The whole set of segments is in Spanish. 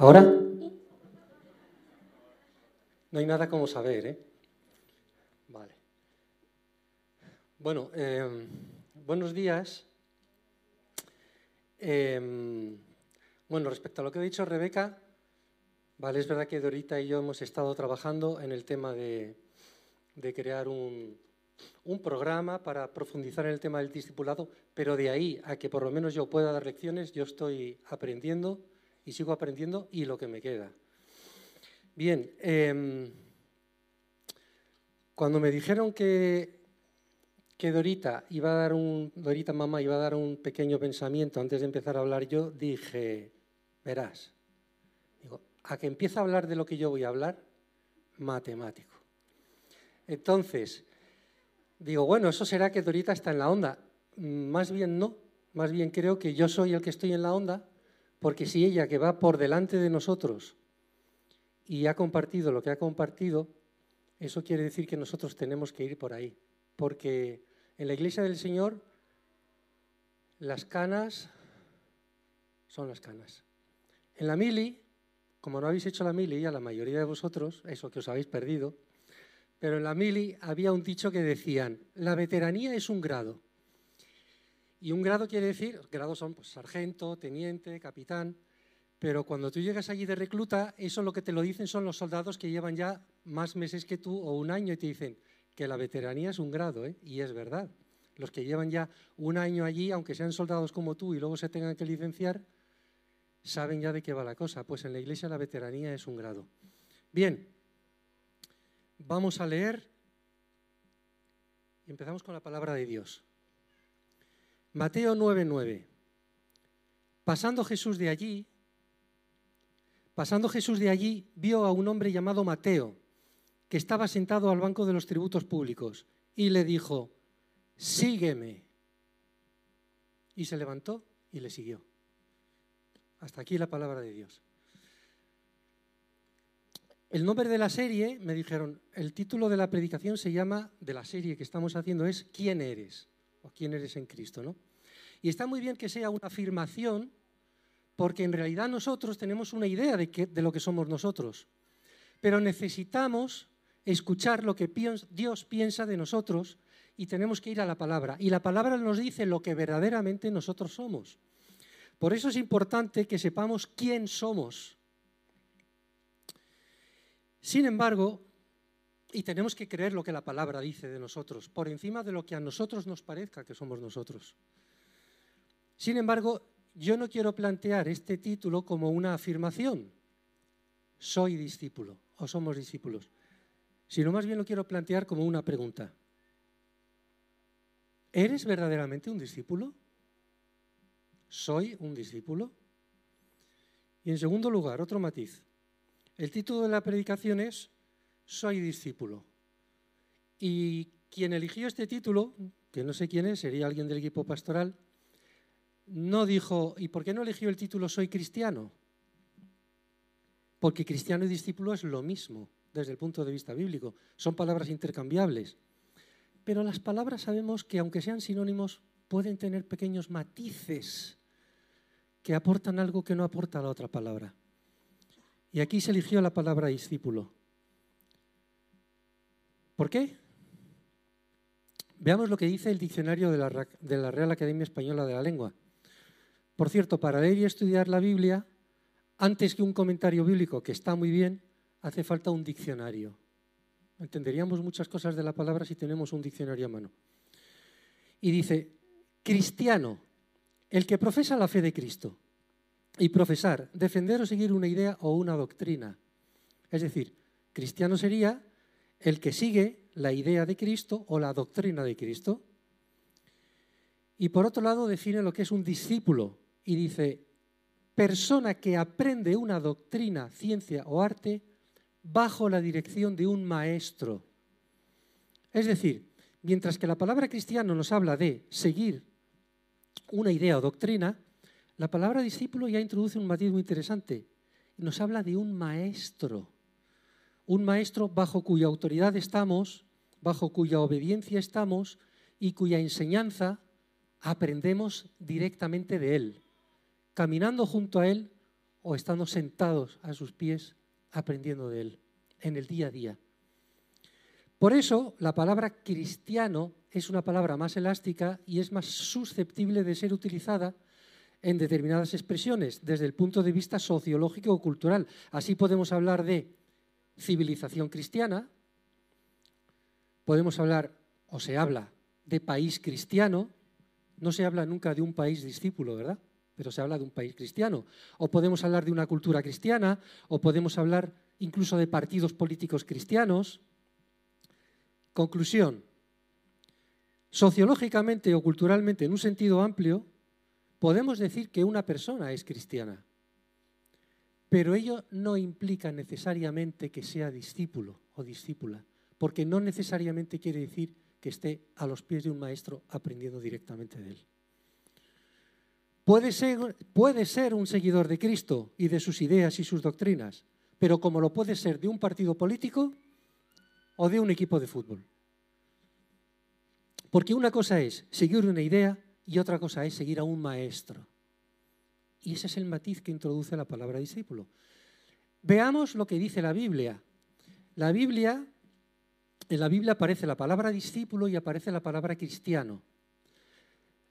¿Ahora? No hay nada como saber, ¿eh? Vale. Bueno, em, buenos días. Em, bueno, respecto a lo que ha dicho Rebeca, vale, es verdad que Dorita y yo hemos estado trabajando en el tema de, crear un, un, programa para profundizar en el tema del discipulado, pero de ahí a que por lo menos yo pueda dar lecciones, yo estoy aprendiendo y sigo aprendiendo y lo que me queda. Bien, em, cuando me dijeron que, que Dorita iba a dar un, Dorita mamá iba a dar un pequeño pensamiento antes de empezar a hablar yo, dije, verás, digo, a que empiece a hablar de lo que yo voy a hablar, matemático. Entonces, digo, bueno, eso será que Dorita está en la onda. Más bien no, más bien creo que yo soy el que estoy en la onda, porque si ella que va por delante de nosotros y ha compartido lo que ha compartido, eso quiere decir que nosotros tenemos que ir por ahí. Porque en la iglesia del Señor las canas son las canas. En la mili, como no habéis hecho la mili, a la mayoría de vosotros, eso que os habéis perdido, pero en la mili había un dicho que decían, la veteranía es un grado. Y un grado quiere decir, grados son pues, sargento, teniente, capitán, pero cuando tú llegas allí de recluta, eso lo que te lo dicen son los soldados que llevan ya más meses que tú o un año y te dicen que la veteranía es un grado, ¿eh? y es verdad. Los que llevan ya un año allí, aunque sean soldados como tú y luego se tengan que licenciar, saben ya de qué va la cosa. Pues en la iglesia la veteranía es un grado. Bien, vamos a leer y empezamos con la palabra de Dios. Mateo 9:9. Pasando Jesús de allí, Pasando Jesús de allí, vio a un hombre llamado Mateo, que estaba sentado al banco de los tributos públicos, y le dijo, sígueme. Y se levantó y le siguió. Hasta aquí la palabra de Dios. El nombre de la serie, me dijeron, el título de la predicación se llama, de la serie que estamos haciendo, es ¿Quién eres? O ¿Quién eres en Cristo? ¿no? Y está muy bien que sea una afirmación porque en realidad nosotros tenemos una idea de, de lo que somos nosotros, pero necesitamos escuchar lo que Dios piensa de nosotros y tenemos que ir a la palabra. Y la palabra nos dice lo que verdaderamente nosotros somos. Por eso es importante que sepamos quién somos. Sin embargo, y tenemos que creer lo que la palabra dice de nosotros, por encima de lo que a nosotros nos parezca que somos nosotros. Sin embargo, yo no quiero plantear este título como una afirmación, soy discípulo o somos discípulos, sino más bien lo quiero plantear como una pregunta. ¿Eres verdaderamente un discípulo? ¿Soy un discípulo? Y en segundo lugar, otro matiz. El título de la predicación es Soy discípulo. Y quien eligió este título, que no sé quién es, sería alguien del equipo pastoral, no dijo, ¿y por qué no eligió el título Soy cristiano? Porque cristiano y discípulo es lo mismo desde el punto de vista bíblico. Son palabras intercambiables. Pero las palabras sabemos que aunque sean sinónimos, pueden tener pequeños matices que aportan algo que no aporta la otra palabra. Y aquí se eligió la palabra discípulo. ¿Por qué? Veamos lo que dice el diccionario de la, Real Academia Española de la Lengua. Por cierto, para leer y estudiar la Biblia, antes que un comentario bíblico, que está muy bien, hace falta un diccionario. Entenderíamos muchas cosas de la palabra si tenemos un diccionario a mano. Y dice, cristiano, el que profesa la fe de Cristo. Y profesar, defender o seguir una idea o una doctrina. Es decir, cristiano sería el que sigue la idea de Cristo o la doctrina de Cristo. Y por otro lado define lo que es un discípulo, y dice, persona que aprende una doctrina, ciencia o arte bajo la dirección de un maestro. Es decir, mientras que la palabra cristiano nos habla de seguir una idea o doctrina, la palabra discípulo ya introduce un matiz muy interesante. Nos habla de un maestro. Un maestro bajo cuya autoridad estamos, bajo cuya obediencia estamos y cuya enseñanza aprendemos directamente de él caminando junto a Él o estando sentados a sus pies aprendiendo de Él en el día a día. Por eso la palabra cristiano es una palabra más elástica y es más susceptible de ser utilizada en determinadas expresiones desde el punto de vista sociológico o cultural. Así podemos hablar de civilización cristiana, podemos hablar o se habla de país cristiano, no se habla nunca de un país discípulo, ¿verdad? Pero se habla de un país cristiano. O podemos hablar de una cultura cristiana, o podemos hablar incluso de partidos políticos cristianos. Conclusión. Sociológicamente o culturalmente, en un sentido amplio, podemos decir que una persona es cristiana, pero ello no implica necesariamente que sea discípulo o discípula, porque no necesariamente quiere decir que esté a los pies de un maestro aprendiendo directamente de él. Puede ser, puede ser un seguidor de Cristo y de sus ideas y sus doctrinas, pero como lo puede ser de un partido político o de un equipo de fútbol. Porque una cosa es seguir una idea y otra cosa es seguir a un maestro. Y ese es el matiz que introduce la palabra discípulo. Veamos lo que dice la Biblia. La Biblia, en la Biblia aparece la palabra discípulo y aparece la palabra cristiano.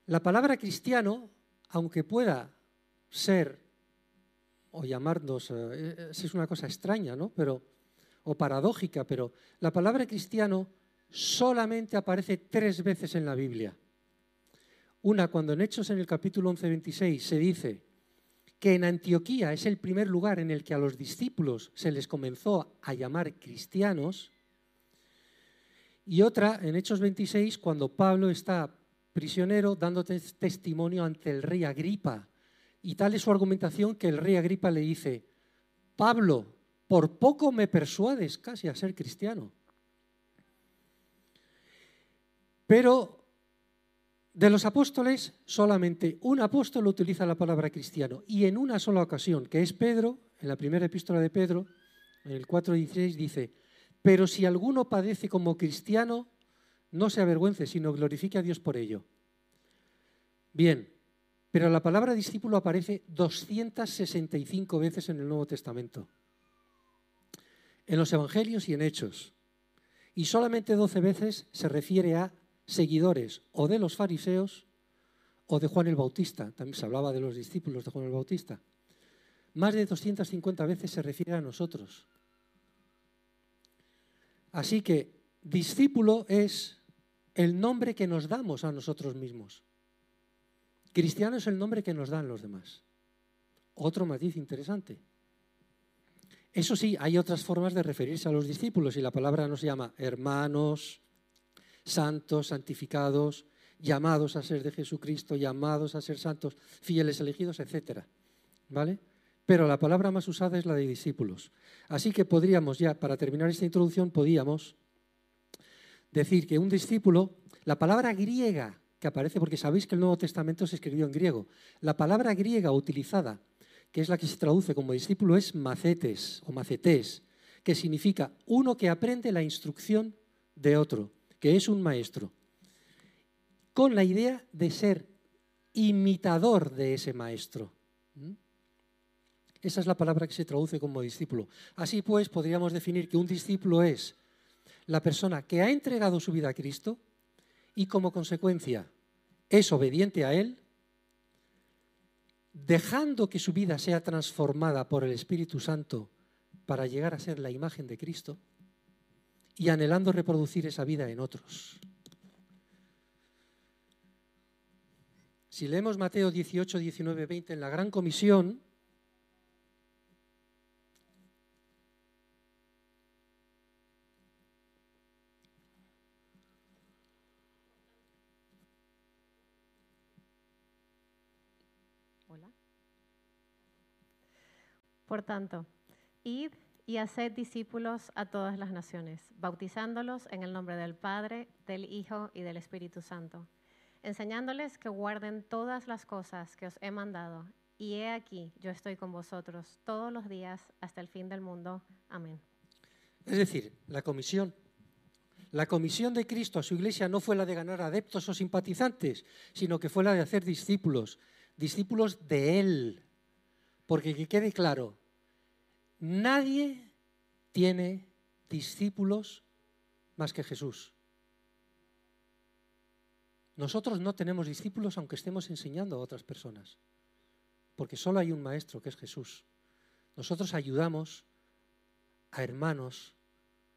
La palabra cristiano, aunque pueda ser o llamarnos, eh, es una cosa extraña, ¿no? Pero, o paradójica, pero la palabra cristiano solamente aparece tres veces en la Biblia. Una cuando en Hechos en el capítulo 11, 26 se dice que en Antioquía es el primer lugar en el que a los discípulos se les comenzó a llamar cristianos. Y otra en Hechos 26 cuando Pablo está prisionero dando testimonio ante el rey Agripa. Y tal es su argumentación que el rey Agripa le dice, Pablo, por poco me persuades casi a ser cristiano. Pero de los apóstoles, solamente un apóstol utiliza la palabra cristiano. Y en una sola ocasión, que es Pedro, en la primera epístola de Pedro, en el 4.16 dice, pero si alguno padece como cristiano, no se avergüence, sino glorifique a Dios por ello. Bien, pero la palabra discípulo aparece 265 veces en el Nuevo Testamento, en los Evangelios y en Hechos, y solamente 12 veces se refiere a seguidores o de los fariseos o de Juan el Bautista. También se hablaba de los discípulos de Juan el Bautista. Más de 250 veces se refiere a nosotros. Así que discípulo es el nombre que nos damos a nosotros mismos. Cristiano es el nombre que nos dan los demás. Otro matiz interesante. Eso sí, hay otras formas de referirse a los discípulos y la palabra nos llama hermanos, santos, santificados, llamados a ser de Jesucristo, llamados a ser santos, fieles elegidos, etc. ¿Vale? Pero la palabra más usada es la de discípulos. Así que podríamos ya, para terminar esta introducción, podríamos decir que un discípulo, la palabra griega que aparece, porque sabéis que el Nuevo Testamento se escribió en griego, la palabra griega utilizada, que es la que se traduce como discípulo, es macetes o macetés, que significa uno que aprende la instrucción de otro que es un maestro, con la idea de ser imitador de ese maestro. ¿Mm? Esa es la palabra que se traduce como discípulo. Así pues, podríamos definir que un discípulo es la persona que ha entregado su vida a Cristo y como consecuencia es obediente a Él, dejando que su vida sea transformada por el Espíritu Santo para llegar a ser la imagen de Cristo y anhelando reproducir esa vida en otros. Si leemos Mateo 18, 19, 20 en la Gran Comisión. Por tanto, id y haced discípulos a todas las naciones, bautizándolos en el nombre del Padre, del Hijo y del Espíritu Santo, enseñándoles que guarden todas las cosas que os he mandado. Y he aquí, yo estoy con vosotros todos los días hasta el fin del mundo. Amén. Es decir, la comisión. La comisión de Cristo a su iglesia no fue la de ganar adeptos o simpatizantes, sino que fue la de hacer discípulos, discípulos de Él, Porque que quede claro, nadie tiene discípulos más que Jesús. Nosotros no tenemos discípulos aunque estemos enseñando a otras personas, porque solo hay un maestro que es Jesús. Nosotros ayudamos a hermanos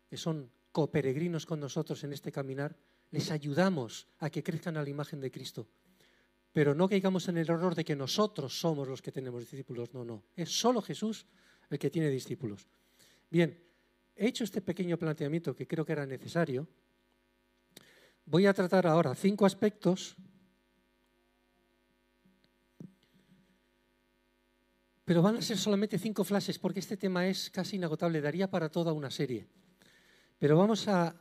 que son coperegrinos con nosotros en este caminar, les ayudamos a que crezcan a la imagen de Cristo. Pero no caigamos en el error de que nosotros somos los que tenemos discípulos. No, no. Es solo Jesús el que tiene discípulos. Bien, he hecho este pequeño planteamiento que creo que era necesario. Voy a tratar ahora cinco aspectos pero van a ser solamente cinco flashes porque este tema es casi inagotable, daría para toda una serie. Pero vamos a,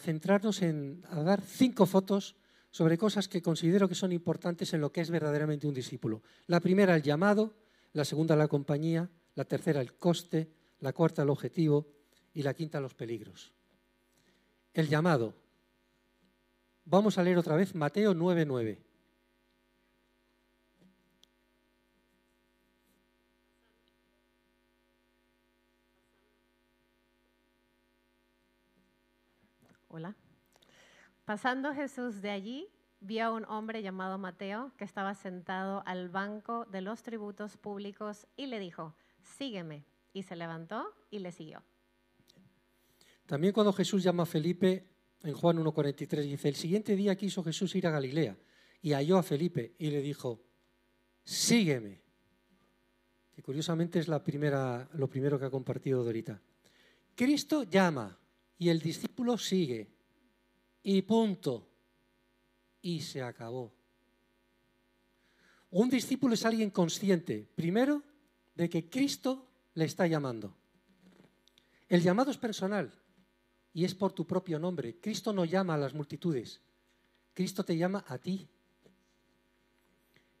centrarnos en dar cinco fotos sobre cosas que considero que son importantes en lo que es verdaderamente un discípulo. La primera, el llamado, la segunda, la compañía, la tercera, el coste, la cuarta, el objetivo y la quinta, los peligros. El llamado. Vamos a leer otra vez Mateo 9:9. Hola. Pasando Jesús de allí, vio a un hombre llamado Mateo que estaba sentado al banco de los tributos públicos y le dijo, sígueme. Y se levantó y le siguió. También cuando Jesús llama a Felipe, en Juan 1.43 dice, el siguiente día quiso Jesús ir a Galilea y halló a Felipe y le dijo, sígueme. Que curiosamente es la primera, lo primero que ha compartido Dorita. Cristo llama, y el discípulo sigue. Y punto. Y se acabó. Un discípulo es alguien consciente, primero, de que Cristo le está llamando. El llamado es personal y es por tu propio nombre. Cristo no llama a las multitudes, Cristo te llama a ti.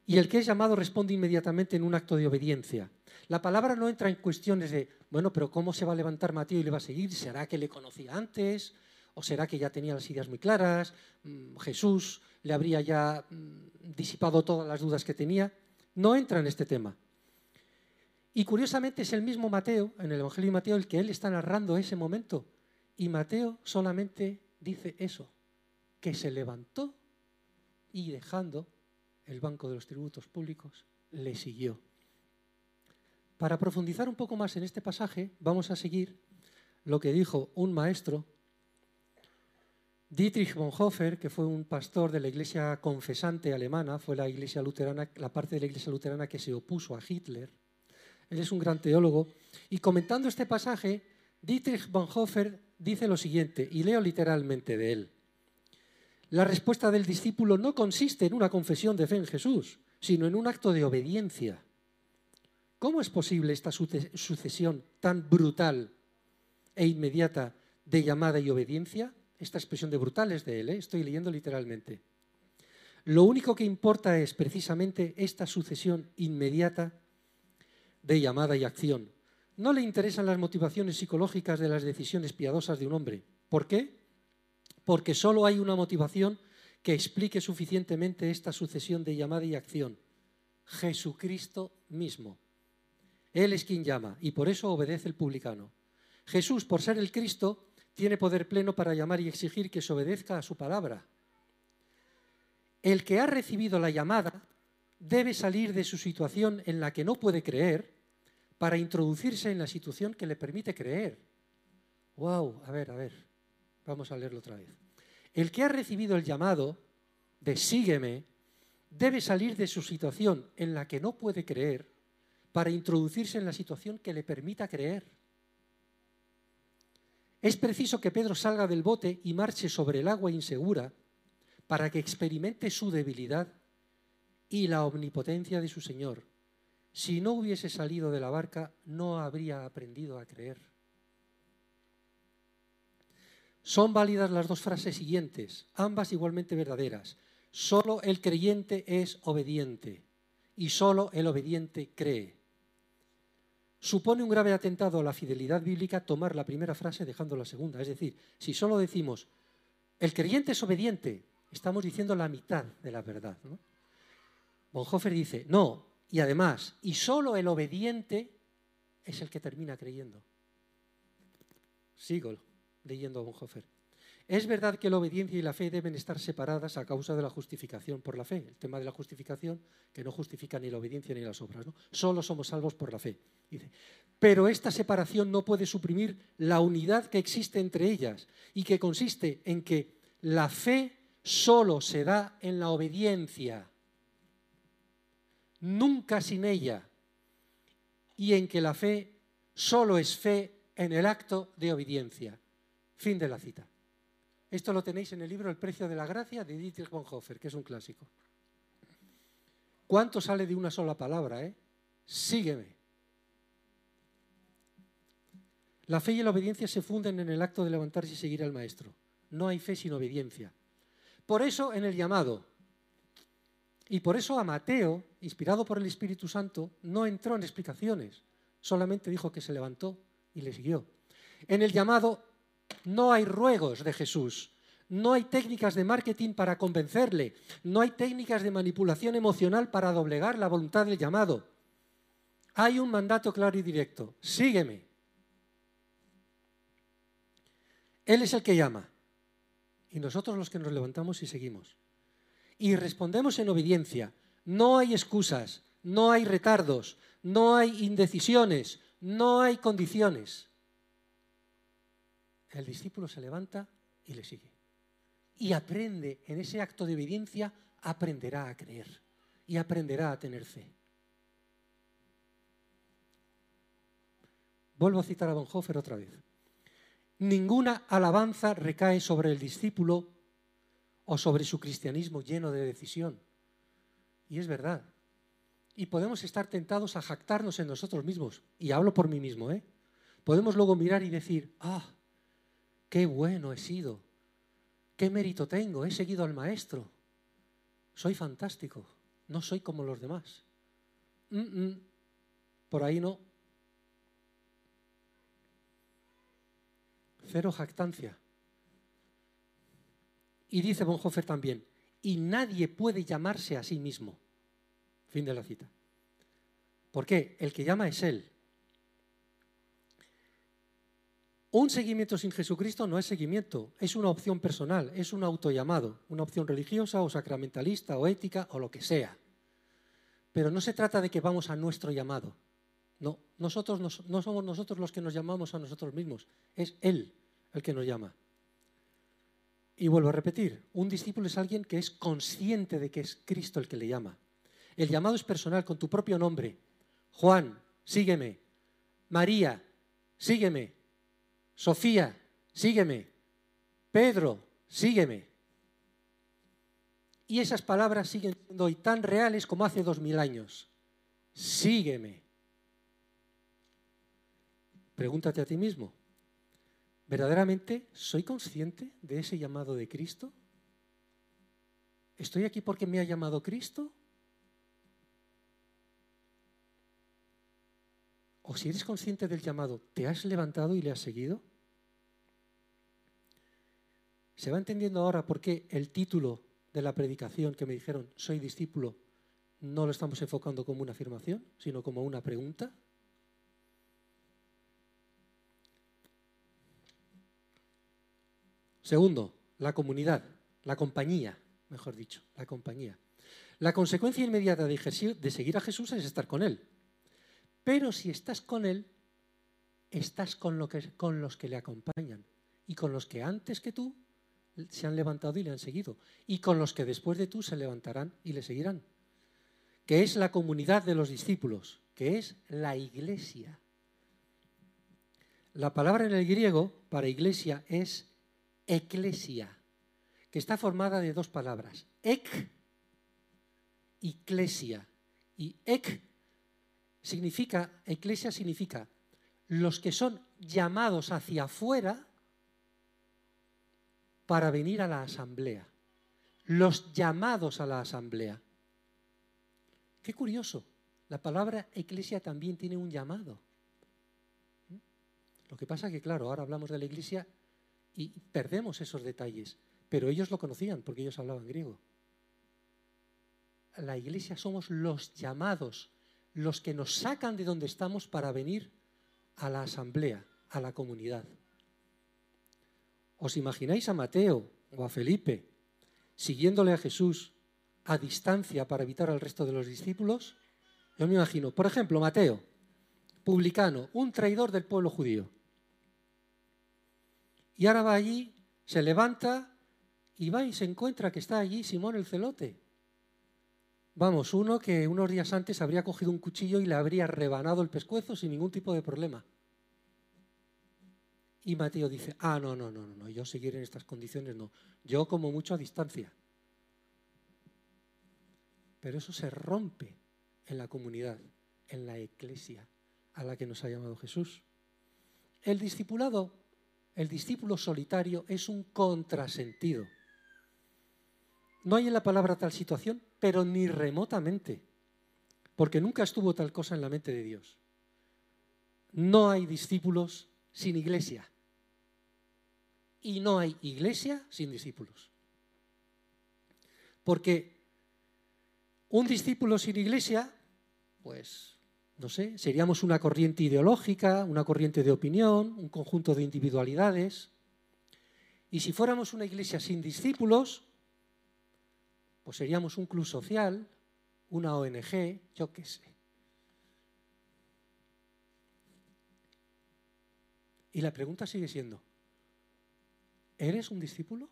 Y el que es llamado responde inmediatamente en un acto de obediencia. La palabra no entra en cuestiones de, bueno, pero ¿cómo se va a levantar Mateo y le va a seguir? ¿Será que le conocía antes? ¿O será que ya tenía las ideas muy claras? Mm, ¿Jesús le habría ya mm, disipado todas las dudas que tenía? No entra en este tema. Y curiosamente es el mismo Mateo, en el Evangelio de Mateo, el que él está narrando ese momento. Y Mateo solamente dice eso, que se levantó y dejando el banco de los tributos públicos, le siguió. Para profundizar un poco más en este pasaje, vamos a seguir lo que dijo un maestro, Dietrich Bonhoeffer, que fue un pastor de la iglesia confesante alemana, fue la iglesia luterana, la parte de la iglesia luterana que se opuso a Hitler. Él es un gran teólogo. Y comentando este pasaje, Dietrich Bonhoeffer dice lo siguiente, y leo literalmente de él. La respuesta del discípulo no consiste en una confesión de fe en Jesús, sino en un acto de obediencia. ¿Cómo es posible esta sucesión tan brutal e inmediata de llamada y obediencia? Esta expresión de brutal es de él, ¿eh? estoy leyendo literalmente. Lo único que importa es precisamente esta sucesión inmediata de llamada y acción. No le interesan las motivaciones psicológicas de las decisiones piadosas de un hombre. ¿Por qué? porque solo hay una motivación que explique suficientemente esta sucesión de llamada y acción. Jesucristo mismo. Él es quien llama y por eso obedece el publicano. Jesús, por ser el Cristo, tiene poder pleno para llamar y exigir que se obedezca a su palabra. El que ha recibido la llamada debe salir de su situación en la que no puede creer para introducirse en la situación que le permite creer. ¡Wow! A ver, a ver. Vamos a leerlo otra vez. El que ha recibido el llamado de sígueme debe salir de su situación en la que no puede creer para introducirse en la situación que le permita creer. Es preciso que Pedro salga del bote y marche sobre el agua insegura para que experimente su debilidad y la omnipotencia de su Señor. Si no hubiese salido de la barca, no habría aprendido a creer. Son válidas las dos frases siguientes, ambas igualmente verdaderas. Solo el creyente es obediente y solo el obediente cree. Supone un grave atentado a la fidelidad bíblica tomar la primera frase dejando la segunda. Es decir, si solo decimos el creyente es obediente, estamos diciendo la mitad de la verdad. Bonhoeffer dice, no, Y además, y solo el obediente es el que termina creyendo. Sigo leyendo a Bonhoeffer. Es verdad que la obediencia y la fe deben estar separadas a causa de la justificación por la fe. El tema de la justificación, que no justifica ni la obediencia ni las obras. ¿no? Solo somos salvos por la fe. Pero esta separación no puede suprimir la unidad que existe entre ellas y que consiste en que la fe solo se da en la obediencia, nunca sin ella, y en que la fe solo es fe en el acto de obediencia. Fin de la cita. Esto lo tenéis en el libro El precio de la gracia de Dietrich Bonhoeffer, que es un clásico. ¿Cuánto sale de una sola palabra? Eh? Sígueme. La fe y la obediencia se funden en el acto de levantarse y seguir al Maestro. No hay fe sin obediencia. Por eso en el llamado, y por eso a Mateo, inspirado por el Espíritu Santo, no entró en explicaciones, solamente dijo que se levantó y le siguió. En el llamado no hay ruegos de Jesús, no hay técnicas de marketing para convencerle, no hay técnicas de manipulación emocional para doblegar la voluntad del llamado. Hay un mandato claro y directo, sígueme. Él es el que llama y nosotros los que nos levantamos y seguimos. Y respondemos en obediencia. No hay excusas, no hay retardos, no hay indecisiones, no hay condiciones el discípulo se levanta y le sigue. Y aprende, en ese acto de obediencia, aprenderá a creer y aprenderá a tener fe. Vuelvo a citar a Bonhoeffer otra vez. Ninguna alabanza recae sobre el discípulo o sobre su cristianismo lleno de decisión. Y es verdad. Y podemos estar tentados a jactarnos en nosotros mismos. Y hablo por mí mismo, ¿eh? Podemos luego mirar y decir, ah, qué bueno he sido, qué mérito tengo, he seguido al maestro, soy fantástico, no soy como los demás. por ahí no. Cero jactancia. Y dice Bonhoeffer también, y nadie puede llamarse a sí mismo. Fin de la cita. ¿Por qué? El que llama es Él. Un seguimiento sin Jesucristo no es seguimiento, es una opción personal, es un autollamado, una opción religiosa o sacramentalista o ética o lo que sea. Pero no se trata de que vamos a nuestro llamado. No, nosotros no, somos nosotros los que nos llamamos a nosotros mismos, es Él el que nos llama. Y vuelvo a repetir, un discípulo es alguien que es consciente de que es Cristo el que le llama. El llamado es personal, con tu propio nombre. Juan, sígueme. María, sígueme. Sofía, sígueme. Pedro, sígueme. Y esas palabras siguen siendo hoy tan reales como hace dos mil años. Sígueme. Pregúntate a ti mismo, ¿verdaderamente soy consciente de ese llamado de Cristo? ¿Estoy aquí porque me ha llamado Cristo? O si eres consciente del llamado, ¿te has levantado y le has seguido? ¿Se va entendiendo ahora por qué el título de la predicación que me dijeron, soy discípulo, no lo estamos enfocando como una afirmación, sino como una pregunta? Segundo, la comunidad, la compañía, mejor dicho, la compañía. La consecuencia inmediata de, seguir a Jesús es estar con Él. Pero si estás con Él, estás con, con los que le acompañan y con los que antes que tú se han levantado y le han seguido, y con los que después de tú se levantarán y le seguirán, que es la comunidad de los discípulos, que es la iglesia. La palabra en el griego para iglesia es eclesia, que está formada de dos palabras, ek y clesia. Y ek significa, eclesia significa los que son llamados hacia afuera para venir a la asamblea, los llamados a la asamblea. Qué curioso, la palabra iglesia también tiene un llamado. Lo que pasa es que, claro, ahora hablamos de la iglesia y perdemos esos detalles, pero ellos lo conocían porque ellos hablaban griego. La iglesia somos los llamados, los que nos sacan de donde estamos para venir a la asamblea, a la comunidad. ¿Os imagináis a Mateo o a Felipe siguiéndole a Jesús a distancia para evitar al resto de los discípulos? Yo me imagino, por ejemplo, Mateo, publicano, un traidor del pueblo judío. Y ahora va allí, se levanta y va y se encuentra que está allí Simón el celote. Vamos, uno que unos días antes habría cogido un cuchillo y le habría rebanado el pescuezo sin ningún tipo de problema. Y Mateo dice, ah, no, no, no, no, yo seguir en estas condiciones no. Yo como mucho a distancia. Pero eso se rompe en la comunidad, en la iglesia a la que nos ha llamado Jesús. El discipulado, el discípulo solitario es un contrasentido. No hay en la palabra tal situación, pero ni remotamente, porque nunca estuvo tal cosa en la mente de Dios. No hay discípulos sin iglesia y no hay iglesia sin discípulos. Porque un discípulo sin iglesia, pues, no sé, seríamos una corriente ideológica, una corriente de opinión, un conjunto de individualidades. Y si fuéramos una iglesia sin discípulos, pues seríamos un club social, una ONG, yo qué sé. Y la pregunta sigue siendo, ¿eres un discípulo?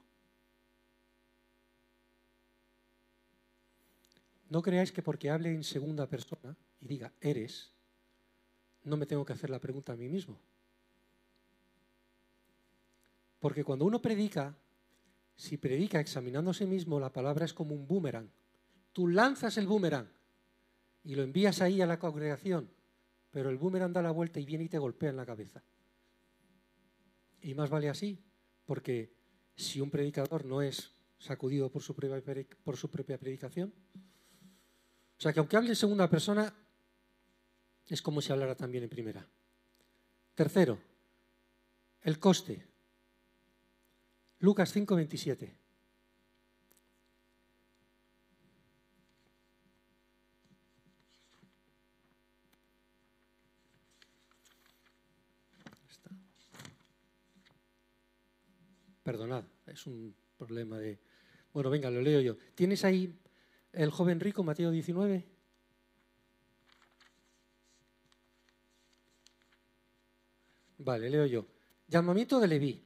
No creáis que porque hable en segunda persona y diga eres, no me tengo que hacer la pregunta a mí mismo. Porque cuando uno predica, si predica examinando a sí mismo, la palabra es como un boomerang. Tú lanzas el boomerang y lo envías ahí a la congregación, pero el boomerang da la vuelta y viene y te golpea en la cabeza. Y más vale así, porque si un predicador no es sacudido por su propia, por su propia predicación, o sea que aunque hable en segunda persona, es como si hablara también en primera. Tercero, el coste. Lucas 5, 27. Perdonad, es un problema de... Bueno, venga, lo leo yo. ¿Tienes ahí el joven rico, Mateo 19? Vale, leo yo. Llamamiento de Leví.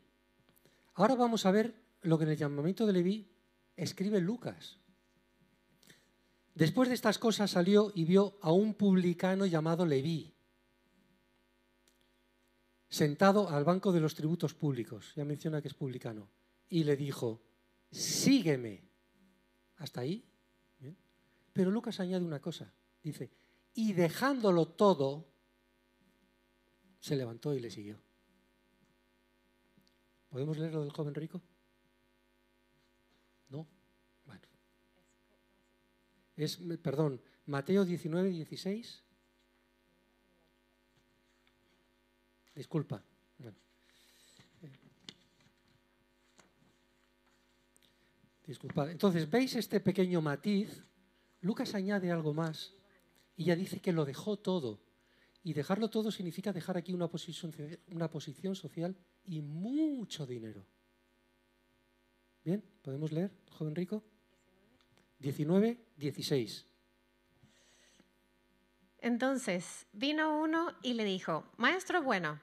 Ahora vamos a ver lo que en el llamamiento de Leví escribe Lucas. Después de estas cosas salió y vio a un publicano llamado Leví, sentado al banco de los tributos públicos, ya menciona que es publicano, y le dijo, sígueme. Hasta ahí. Pero Lucas añade una cosa, dice, y dejándolo todo, se levantó y le siguió. ¿Podemos leer lo del joven rico? ¿No? Bueno. Es, perdón, Mateo 19, 16. Disculpa. Bueno. Disculpad. Entonces, ¿veis este pequeño matiz? Lucas añade algo más y ya dice que lo dejó todo. Y dejarlo todo significa dejar aquí una posición, una posición social y mucho dinero. Bien, ¿podemos leer, joven rico? 19, 16. Entonces vino uno y le dijo, Maestro bueno,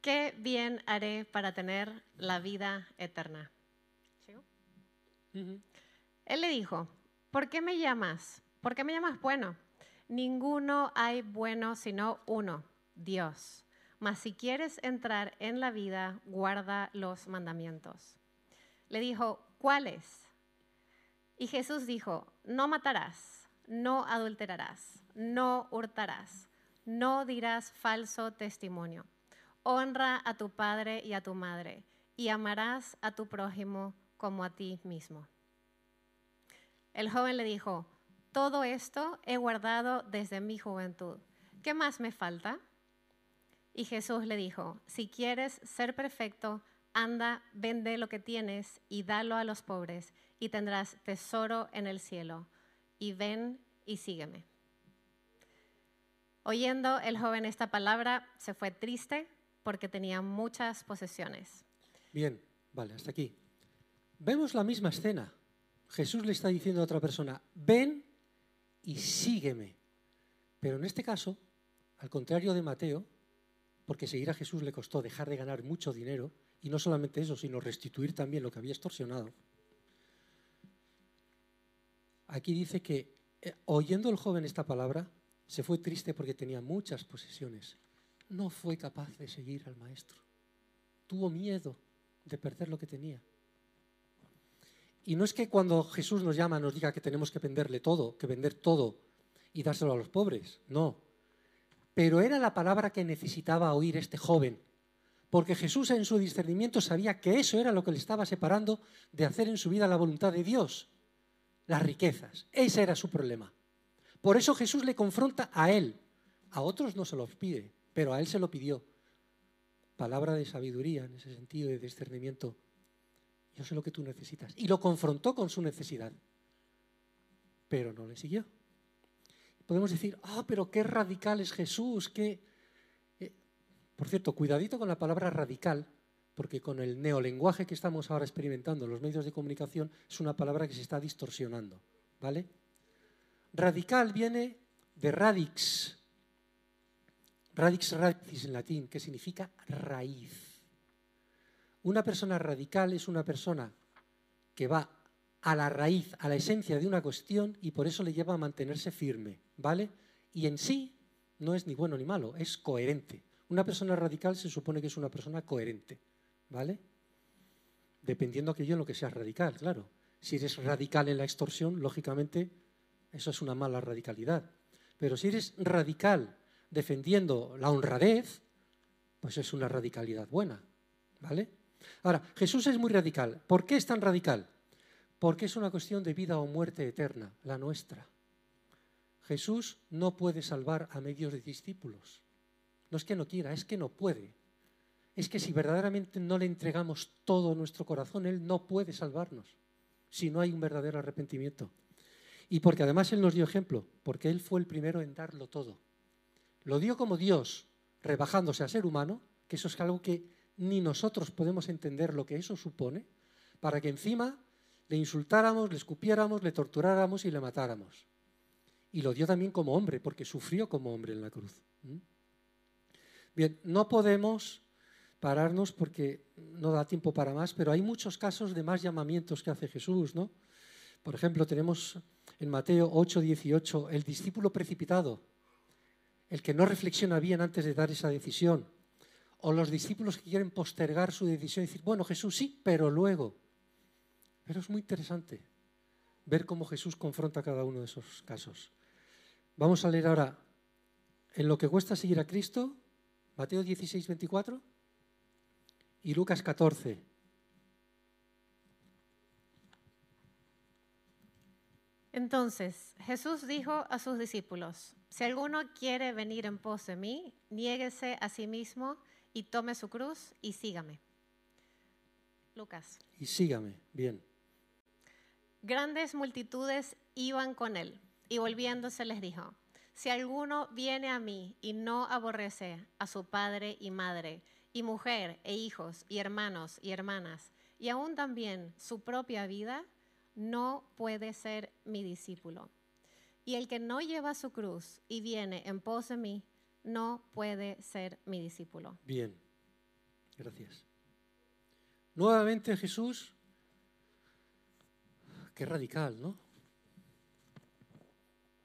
¿qué bien haré para tener la vida eterna? Él le dijo, ¿por qué me llamas? ¿Por qué me llamas bueno? Ninguno hay bueno sino uno, Dios. Mas si quieres entrar en la vida, guarda los mandamientos. Le dijo, ¿cuáles? Y Jesús dijo, no matarás, no adulterarás, no hurtarás, no dirás falso testimonio. Honra a tu padre y a tu madre, y amarás a tu prójimo como a ti mismo. El joven le dijo, todo esto he guardado desde mi juventud. ¿Qué más me falta? Y Jesús le dijo, si quieres ser perfecto, anda, vende lo que tienes y dalo a los pobres, y tendrás tesoro en el cielo. Y ven y sígueme. Oyendo el joven esta palabra, se fue triste porque tenía muchas posesiones. Bien, vale, hasta aquí. Vemos la misma escena. Jesús le está diciendo a otra persona, ven y sígueme. Pero en este caso, al contrario de Mateo, porque seguir a Jesús le costó dejar de ganar mucho dinero, y no solamente eso, sino restituir también lo que había extorsionado. Aquí dice que, eh, oyendo el joven esta palabra, se fue triste porque tenía muchas posesiones. No fue capaz de seguir al maestro. Tuvo miedo de perder lo que tenía. Y no es que cuando Jesús nos llama nos diga que tenemos que venderle todo, que vender todo y dárselo a los pobres. No. Pero era la palabra que necesitaba oír este joven. Porque Jesús en su discernimiento sabía que eso era lo que le estaba separando de hacer en su vida la voluntad de Dios. Las riquezas. Ese era su problema. Por eso Jesús le confronta a él. A otros no se los pide, pero a él se lo pidió. Palabra de sabiduría en ese sentido de discernimiento. Yo sé lo que tú necesitas. Y lo confrontó con su necesidad. Pero no le siguió. Podemos decir, ah, pero qué radical es Jesús, qué... Eh, por cierto, cuidadito con la palabra radical, porque con el neolenguaje que estamos ahora experimentando en los medios de comunicación es una palabra que se está distorsionando, ¿vale? Radical viene de radix, radix radix en latín, que significa raíz. Una persona radical es una persona que va a la raíz, a la esencia de una cuestión y por eso le lleva a mantenerse firme, ¿vale? Y en sí no es ni bueno ni malo, es coherente. Una persona radical se supone que es una persona coherente, ¿vale? Dependiendo aquello en lo que sea radical, claro. Si eres radical en la extorsión, lógicamente eso es una mala radicalidad. Pero si eres radical defendiendo la honradez, pues es una radicalidad buena. ¿Vale? Ahora, Jesús es muy radical. ¿Por qué es tan radical? Porque es una cuestión de vida o muerte eterna, la nuestra. Jesús no puede salvar a medios de discípulos. No es que no quiera, es que no puede. Es que si verdaderamente no le entregamos todo nuestro corazón, Él no puede salvarnos si no hay un verdadero arrepentimiento. Y porque además Él nos dio ejemplo, porque Él fue el primero en darlo todo. Lo dio como Dios, rebajándose a ser humano, que eso es algo que ni nosotros podemos entender lo que eso supone, para que encima le insultáramos, le escupiéramos, le torturáramos y le matáramos. Y lo dio también como hombre, porque sufrió como hombre en la cruz. Bien, no podemos pararnos porque no da tiempo para más, pero hay muchos casos de más llamamientos que hace Jesús, ¿no? Por ejemplo, tenemos en Mateo 8, 18, el discípulo precipitado, el que no reflexiona bien antes de dar esa decisión, o los discípulos que quieren postergar su decisión y decir, bueno, Jesús sí, pero luego. Pero es muy interesante ver cómo Jesús confronta cada uno de esos casos. Vamos a leer ahora en lo que cuesta seguir a Cristo, Mateo 16, 24 y Lucas 14, Entonces Jesús dijo a sus discípulos, si alguno quiere venir en pos de mí, niéguese a sí mismo y tome su cruz y sígame. Lucas. Y sígame, bien. Grandes multitudes iban con él y volviéndose les dijo, si alguno viene a mí y no aborrece a su padre y madre, y mujer e hijos y hermanos y hermanas, y aún también su propia vida, no puede ser mi discípulo. Y el que no lleva su cruz y viene en pos de mí, no puede ser mi discípulo. Bien, gracias. Nuevamente Jesús, qué radical, ¿no?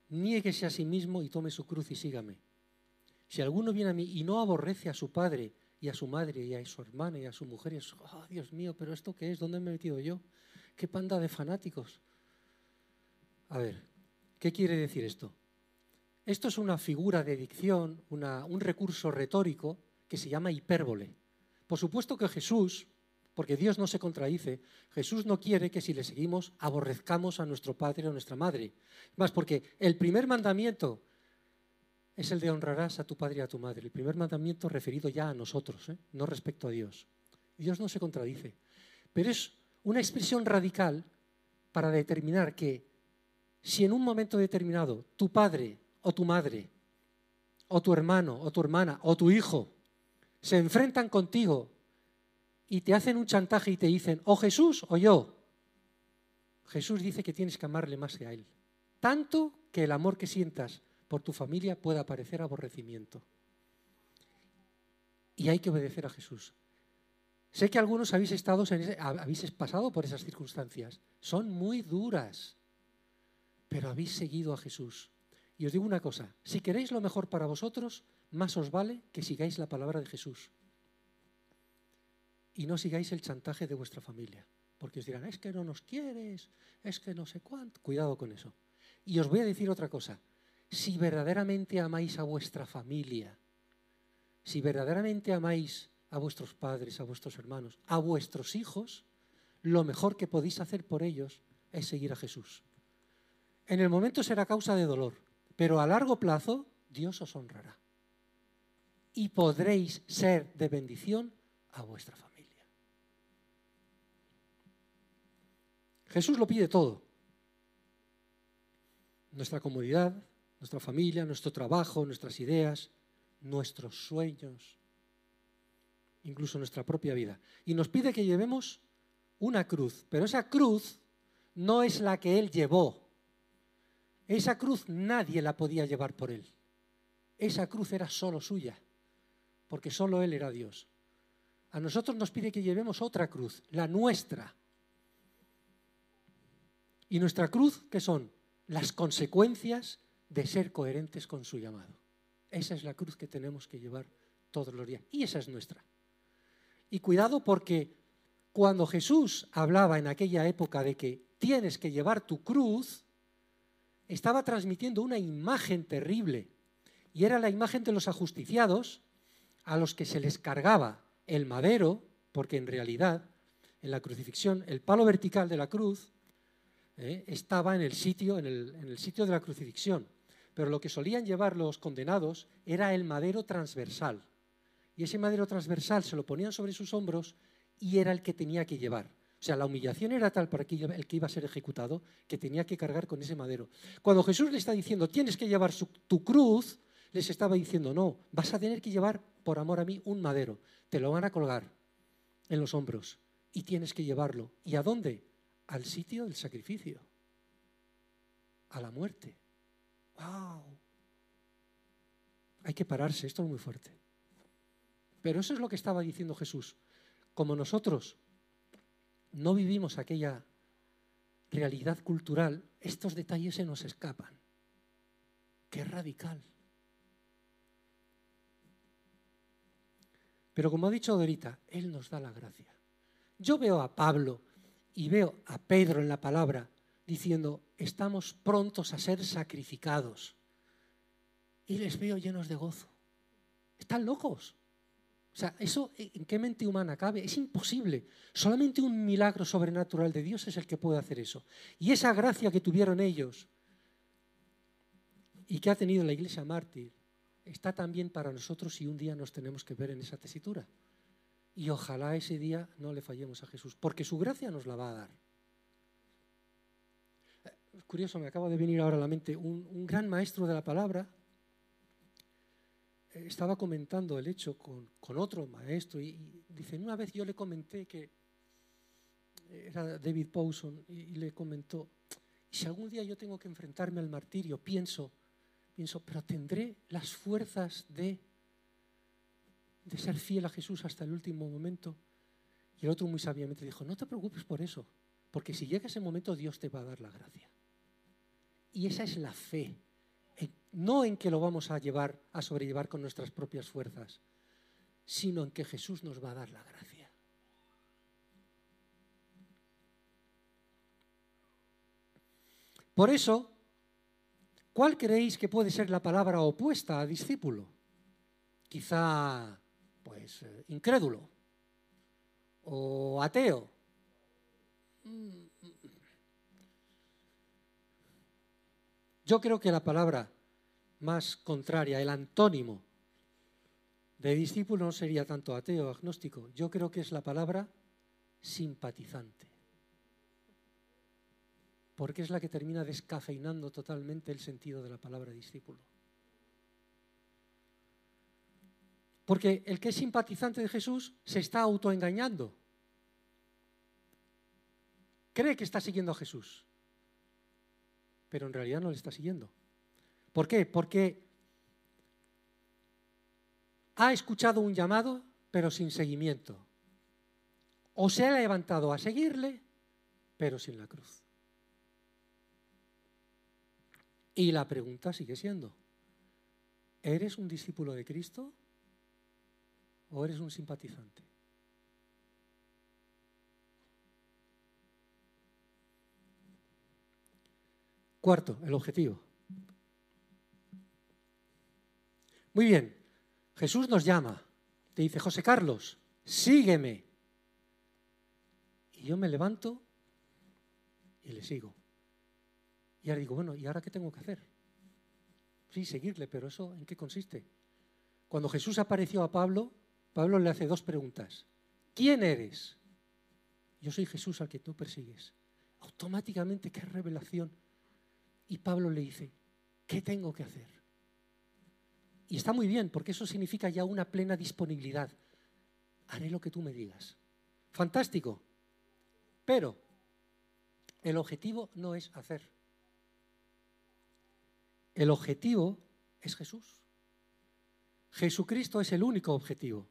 Niéguese a sí mismo y tome su cruz y sígame. Si alguno viene a mí y no aborrece a su padre y a su madre y a su hermana y a su mujer y. Oh, Dios mío, pero ¿esto qué es? ¿Dónde me he metido yo? ¿Qué panda de fanáticos? A ver, ¿qué quiere decir esto? Esto es una figura de dicción, un recurso retórico que se llama hipérbole. Por supuesto que Jesús, porque Dios no se contradice, Jesús no quiere que si le seguimos aborrezcamos a nuestro padre o nuestra madre. Más porque el primer mandamiento es el de honrarás a tu padre y a tu madre. El primer mandamiento referido ya a nosotros, ¿eh? no respecto a Dios. Dios no se contradice. Pero es una expresión radical para determinar que si en un momento determinado tu padre o tu madre o tu hermano, o tu hermana, o tu hijo, se enfrentan contigo y te hacen un chantaje y te dicen, o Jesús o yo, Jesús dice que tienes que amarle más que a Él. Tanto que el amor que sientas por tu familia pueda parecer aborrecimiento. Y hay que obedecer a Jesús. Sé que algunos habéis, estado habéis pasado por esas circunstancias. Son muy duras, pero habéis seguido a Jesús. Y os digo una cosa, si queréis lo mejor para vosotros, más os vale que sigáis la palabra de Jesús. Y no sigáis el chantaje de vuestra familia. Porque os dirán, es que no nos quieres, es que no sé cuánto. Cuidado con eso. Y os voy a decir otra cosa. Si verdaderamente amáis a vuestra familia, si verdaderamente amáis a vuestros padres, a vuestros hermanos, a vuestros hijos, lo mejor que podéis hacer por ellos es seguir a Jesús. En el momento será causa de dolor, pero a largo plazo Dios os honrará. Y podréis ser de bendición a vuestra familia. Jesús lo pide todo. Nuestra comodidad, nuestra familia, nuestro trabajo, nuestras ideas, nuestros sueños, incluso nuestra propia vida. Y nos pide que llevemos una cruz, pero esa cruz no es la que Él llevó. Esa cruz nadie la podía llevar por Él. Esa cruz era solo suya, porque solo Él era Dios. A nosotros nos pide que llevemos otra cruz, la nuestra. Y nuestra cruz, ¿qué son? Las consecuencias de ser coherentes con su llamado. Esa es la cruz que tenemos que llevar todos los días. Y esa es nuestra. Y cuidado porque cuando Jesús hablaba en aquella época de que tienes que llevar tu cruz, estaba transmitiendo una imagen terrible. Y era la imagen de los ajusticiados a los que se les cargaba el madero, porque en realidad en la crucifixión el palo vertical de la cruz ¿eh? estaba en el, sitio, en el sitio de la crucifixión. Pero lo que solían llevar los condenados era el madero transversal. Y ese madero transversal se lo ponían sobre sus hombros y era el que tenía que llevar. O sea, la humillación era tal para el que iba a ser ejecutado que tenía que cargar con ese madero. Cuando Jesús le está diciendo, tienes que llevar tu cruz, les estaba diciendo, no, vas a tener que llevar, por amor a mí, un madero. Te lo van a colgar en los hombros y tienes que llevarlo. ¿Y a dónde? Al sitio del sacrificio, a la muerte. ¡Wow! Hay que pararse, esto es muy fuerte. Pero eso es lo que estaba diciendo Jesús. Como nosotros no vivimos aquella realidad cultural, estos detalles se nos escapan. Qué radical. Pero como ha dicho Dorita, Él nos da la gracia. Yo veo a Pablo y veo a Pedro en la palabra diciendo, estamos prontos a ser sacrificados. Y les veo llenos de gozo. Están locos. O sea, ¿eso en qué mente humana cabe? Es imposible. Solamente un milagro sobrenatural de Dios es el que puede hacer eso. Y esa gracia que tuvieron ellos y que ha tenido la iglesia mártir está también para nosotros y un día nos tenemos que ver en esa tesitura. Y ojalá ese día no le fallemos a Jesús, porque su gracia nos la va a dar. Es curioso, me acaba de venir ahora a la mente un gran maestro de la palabra, estaba comentando el hecho con, otro maestro y, dice, una vez yo le comenté que era David Powson y, le comentó, si algún día yo tengo que enfrentarme al martirio, pienso, pienso, pero tendré las fuerzas de, de ser fiel a Jesús hasta el último momento. Y el otro muy sabiamente dijo, no te preocupes por eso, porque si llega ese momento Dios te va a dar la gracia. Y esa es la fe no en que lo vamos a llevar, a sobrellevar con nuestras propias fuerzas, sino en que Jesús nos va a dar la gracia. Por eso, ¿cuál creéis que puede ser la palabra opuesta a discípulo? Quizá, pues, eh, incrédulo o ateo. Yo creo que la palabra más contraria, el antónimo de discípulo no sería tanto ateo o agnóstico. Yo creo que es la palabra simpatizante. Porque es la que termina descafeinando totalmente el sentido de la palabra discípulo. Porque el que es simpatizante de Jesús se está autoengañando. Cree que está siguiendo a Jesús, pero en realidad no le está siguiendo. ¿Por qué? Porque ha escuchado un llamado, pero sin seguimiento. O se ha levantado a seguirle, pero sin la cruz. Y la pregunta sigue siendo, ¿eres un discípulo de Cristo o eres un simpatizante? Cuarto, el objetivo. Muy bien, Jesús nos llama, te dice, José Carlos, sígueme. Y yo me levanto y le sigo. Y ahora digo, bueno, ¿y ahora qué tengo que hacer? Sí, seguirle, pero eso ¿en qué consiste? Cuando Jesús apareció a Pablo, Pablo le hace dos preguntas. ¿Quién eres? Yo soy Jesús al que tú persigues. Automáticamente, qué revelación. Y Pablo le dice, ¿qué tengo que hacer? Y está muy bien, porque eso significa ya una plena disponibilidad. Haré lo que tú me digas. Fantástico. Pero el objetivo no es hacer. El objetivo es Jesús. Jesucristo es el único objetivo.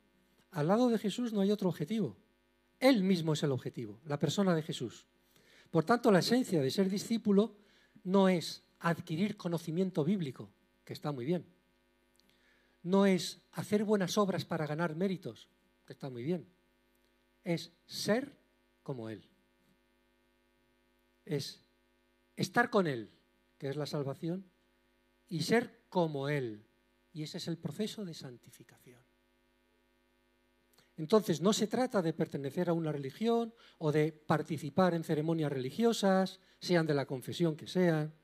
Al lado de Jesús no hay otro objetivo. Él mismo es el objetivo, la persona de Jesús. Por tanto, la esencia de ser discípulo no es adquirir conocimiento bíblico, que está muy bien. No es hacer buenas obras para ganar méritos, que está muy bien. Es ser como Él. Es estar con Él, que es la salvación, y ser como Él. Y ese es el proceso de santificación. Entonces, no se trata de pertenecer a una religión o de participar en ceremonias religiosas, sean de la confesión que sean.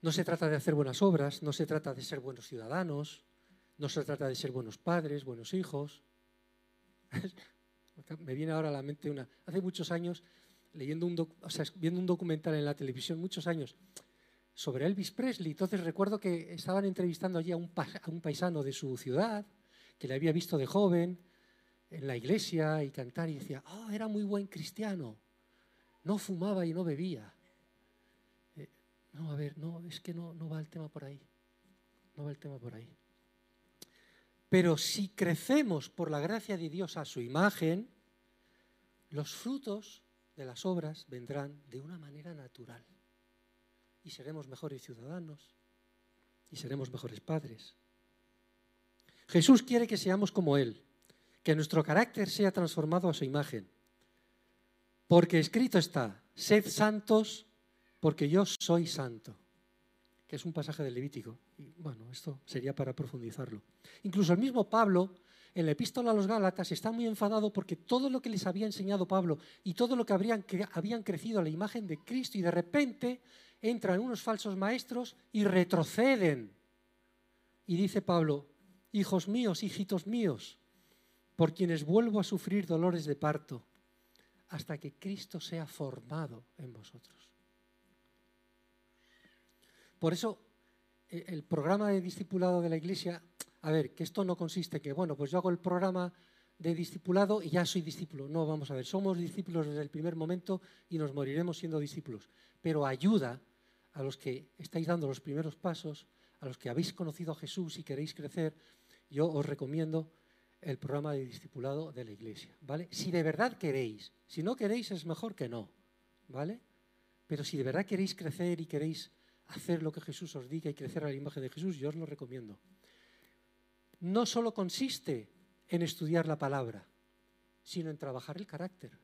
No se trata de hacer buenas obras, no se trata de ser buenos ciudadanos, no se trata de ser buenos padres, buenos hijos. Me viene ahora a la mente una. Hace muchos años, leyendo un viendo un documental en la televisión, muchos años, sobre Elvis Presley. Entonces recuerdo que estaban entrevistando allí a un paisano de su ciudad que le había visto de joven en la iglesia y cantar y decía, ah, era muy buen cristiano, no fumaba y no bebía. Eh, no, a ver, no, es que no, no va el tema por ahí, no va el tema por ahí. Pero si crecemos por la gracia de Dios a su imagen, los frutos de las obras vendrán de una manera natural. Y seremos mejores ciudadanos, y seremos mejores padres, Jesús quiere que seamos como Él, que nuestro carácter sea transformado a su imagen. Porque escrito está, sed santos porque yo soy santo, que es un pasaje del Levítico. Y bueno, esto sería para profundizarlo. Incluso el mismo Pablo, en la epístola a los Gálatas, está muy enfadado porque todo lo que les había enseñado Pablo y todo lo que habrían, habían crecido a la imagen de Cristo y de repente entran unos falsos maestros y retroceden. Y dice Pablo, hijos míos, hijitos míos, por quienes vuelvo a sufrir dolores de parto, hasta que Cristo sea formado en vosotros. Por eso, e, el programa de discipulado de la Iglesia, a ver, que esto no consiste que, bueno, pues yo hago el programa de discipulado y ya soy discípulo. No, vamos a ver, somos discípulos desde el primer momento y nos moriremos siendo discípulos. Pero ayuda a los que estáis dando los primeros pasos, a los que habéis conocido a Jesús y queréis crecer, yo os recomiendo el programa de discipulado de la iglesia, ¿vale? Si de verdad queréis, si no queréis es mejor que no, ¿vale? Pero si de verdad queréis crecer y queréis hacer lo que Jesús os diga y crecer a la imagen de Jesús, yo os lo recomiendo. No solo consiste en estudiar la palabra, sino en trabajar el carácter.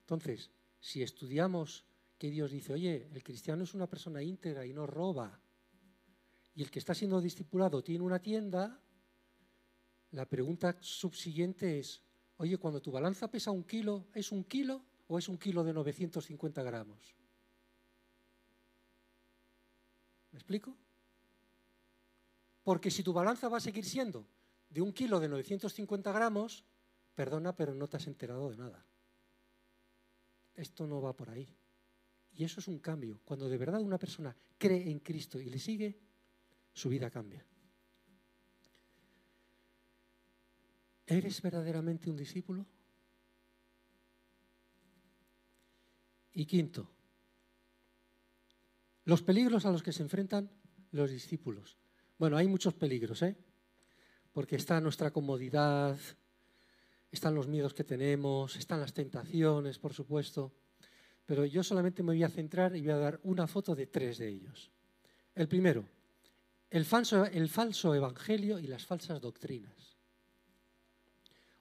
Entonces, si estudiamos que Dios dice, oye, el cristiano es una persona íntegra y no roba, y el que está siendo discipulado tiene una tienda, la pregunta subsiguiente es, oye, cuando tu balanza pesa un kilo, ¿es un kilo o es un kilo de 950 gramos? ¿Me explico? Porque si tu balanza va a seguir siendo de un kilo de 950 gramos, perdona, pero no te has enterado de nada. Esto no va por ahí. Y eso es un cambio. Cuando de verdad una persona cree en Cristo y le sigue, su vida cambia. ¿Eres verdaderamente un discípulo? Y quinto, los peligros a los que se enfrentan los discípulos. Bueno, hay muchos peligros, ¿eh? Porque está nuestra comodidad, están los miedos que tenemos, están las tentaciones, por supuesto. Pero yo solamente me voy a centrar y voy a dar una foto de tres de ellos. El primero, el falso, el falso evangelio y las falsas doctrinas.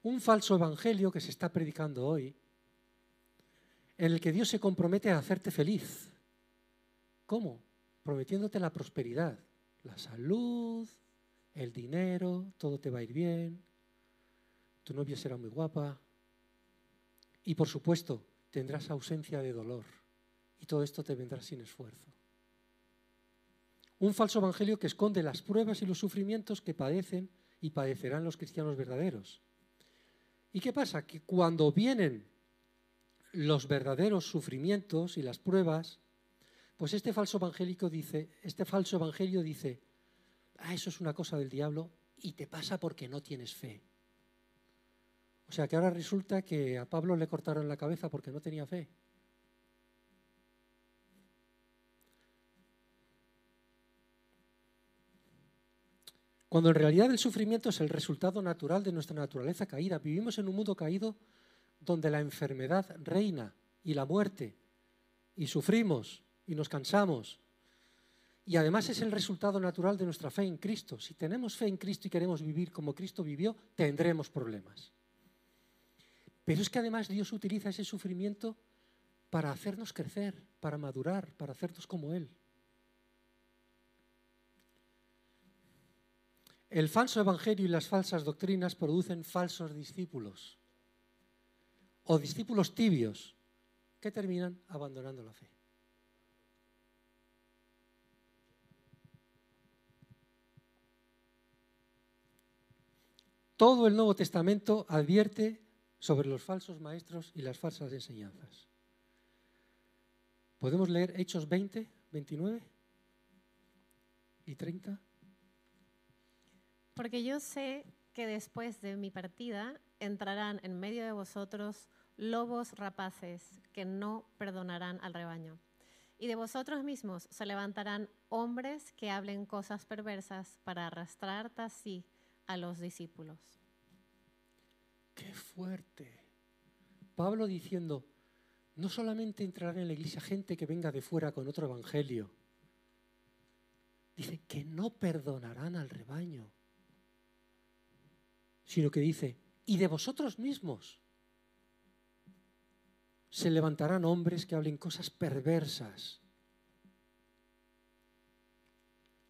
Un falso evangelio que se está predicando hoy, en el que Dios se compromete a hacerte feliz. ¿Cómo? Prometiéndote la prosperidad, la salud, el dinero, todo te va a ir bien, tu novia será muy guapa y por supuesto tendrás ausencia de dolor y todo esto te vendrá sin esfuerzo. Un falso evangelio que esconde las pruebas y los sufrimientos que padecen y padecerán los cristianos verdaderos. ¿Y qué pasa? Que cuando vienen los verdaderos sufrimientos y las pruebas, pues este falso evangélico dice, este falso evangelio dice, ah, eso es una cosa del diablo y te pasa porque no tienes fe. O sea que ahora resulta que a Pablo le cortaron la cabeza porque no tenía fe. Cuando en realidad el sufrimiento es el resultado natural de nuestra naturaleza caída. Vivimos en un mundo caído donde la enfermedad reina y la muerte, y sufrimos y nos cansamos. Y además es el resultado natural de nuestra fe en Cristo. Si tenemos fe en Cristo y queremos vivir como Cristo vivió, tendremos problemas. Pero es que además Dios utiliza ese sufrimiento para hacernos crecer, para madurar, para hacernos como Él. El falso evangelio y las falsas doctrinas producen falsos discípulos o discípulos tibios que terminan abandonando la fe. Todo el Nuevo Testamento advierte sobre los falsos maestros y las falsas enseñanzas. ¿Podemos leer Hechos 20, 29 y 30? Porque yo sé que después de mi partida entrarán en medio de vosotros lobos rapaces que no perdonarán al rebaño. Y de vosotros mismos se levantarán hombres que hablen cosas perversas para arrastrar así a los discípulos. Qué fuerte. Pablo diciendo, no solamente entrará en la iglesia gente que venga de fuera con otro evangelio, dice que no perdonarán al rebaño, sino que dice, y de vosotros mismos se levantarán hombres que hablen cosas perversas.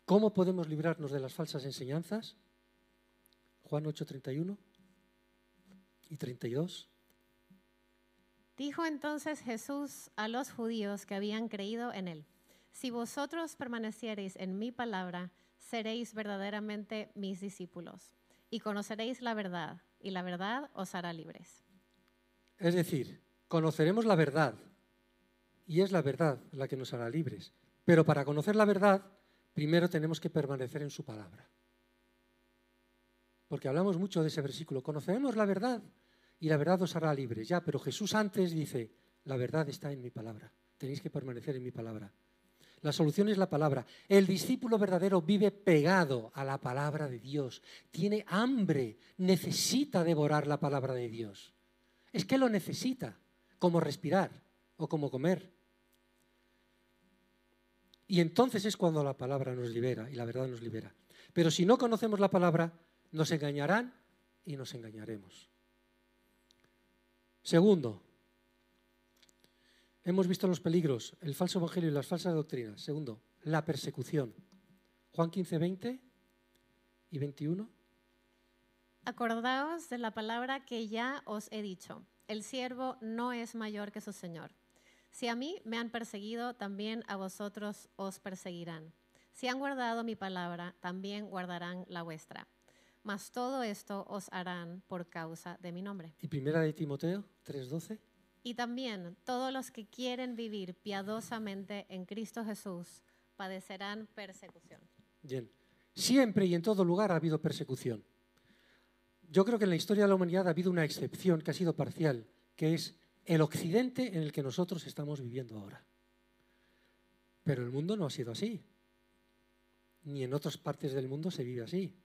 ¿Cómo podemos librarnos de las falsas enseñanzas? Juan 8:31 y 32. Dijo entonces Jesús a los judíos que habían creído en él, si vosotros permaneciereis en mi palabra, seréis verdaderamente mis discípulos y conoceréis la verdad, y la verdad os hará libres. Es decir, conoceremos la verdad, y es la verdad la que nos hará libres. Pero para conocer la verdad, primero tenemos que permanecer en su palabra. Porque hablamos mucho de ese versículo, conoceremos la verdad y la verdad os hará libres. Ya, pero Jesús antes dice, la verdad está en mi palabra, tenéis que permanecer en mi palabra. La solución es la palabra. El discípulo verdadero vive pegado a la palabra de Dios, tiene hambre, necesita devorar la palabra de Dios. Es que lo necesita, como respirar o como comer. Y entonces es cuando la palabra nos libera y la verdad nos libera. Pero si no conocemos la palabra, nos engañarán y nos engañaremos. Segundo, hemos visto los peligros, el falso evangelio y las falsas doctrinas. Segundo, la persecución. Juan 15, 20 y 21. Acordaos de la palabra que ya os he dicho. El siervo no es mayor que su Señor. Si a mí me han perseguido, también a vosotros os perseguirán. Si han guardado mi palabra, también guardarán la vuestra mas todo esto os harán por causa de mi nombre. ¿Y primera de Timoteo 3:12? Y también todos los que quieren vivir piadosamente en Cristo Jesús padecerán persecución. Bien, siempre y en todo lugar ha habido persecución. yo creo que en la historia de la humanidad ha habido una excepción que ha sido parcial, que es el occidente en el que nosotros estamos viviendo ahora. Pero el mundo no ha sido así. Ni en otras partes del mundo se vive así.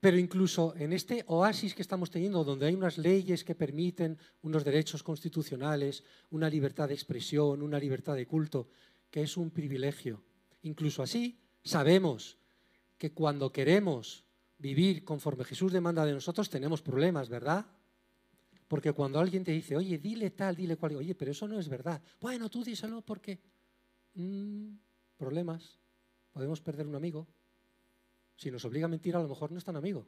Pero incluso en este oasis que estamos teniendo, donde hay unas leyes que permiten unos derechos constitucionales, una libertad de expresión, una libertad de culto, que es un privilegio, incluso así sabemos que cuando queremos vivir conforme Jesús demanda de nosotros tenemos problemas, ¿verdad? Porque cuando alguien te dice, oye, dile tal, dile cual, oye, pero eso no es verdad. Bueno, tú díselo porque... Mm, problemas. Podemos perder un amigo. Si nos obliga a mentir, a lo mejor no es tan amigo.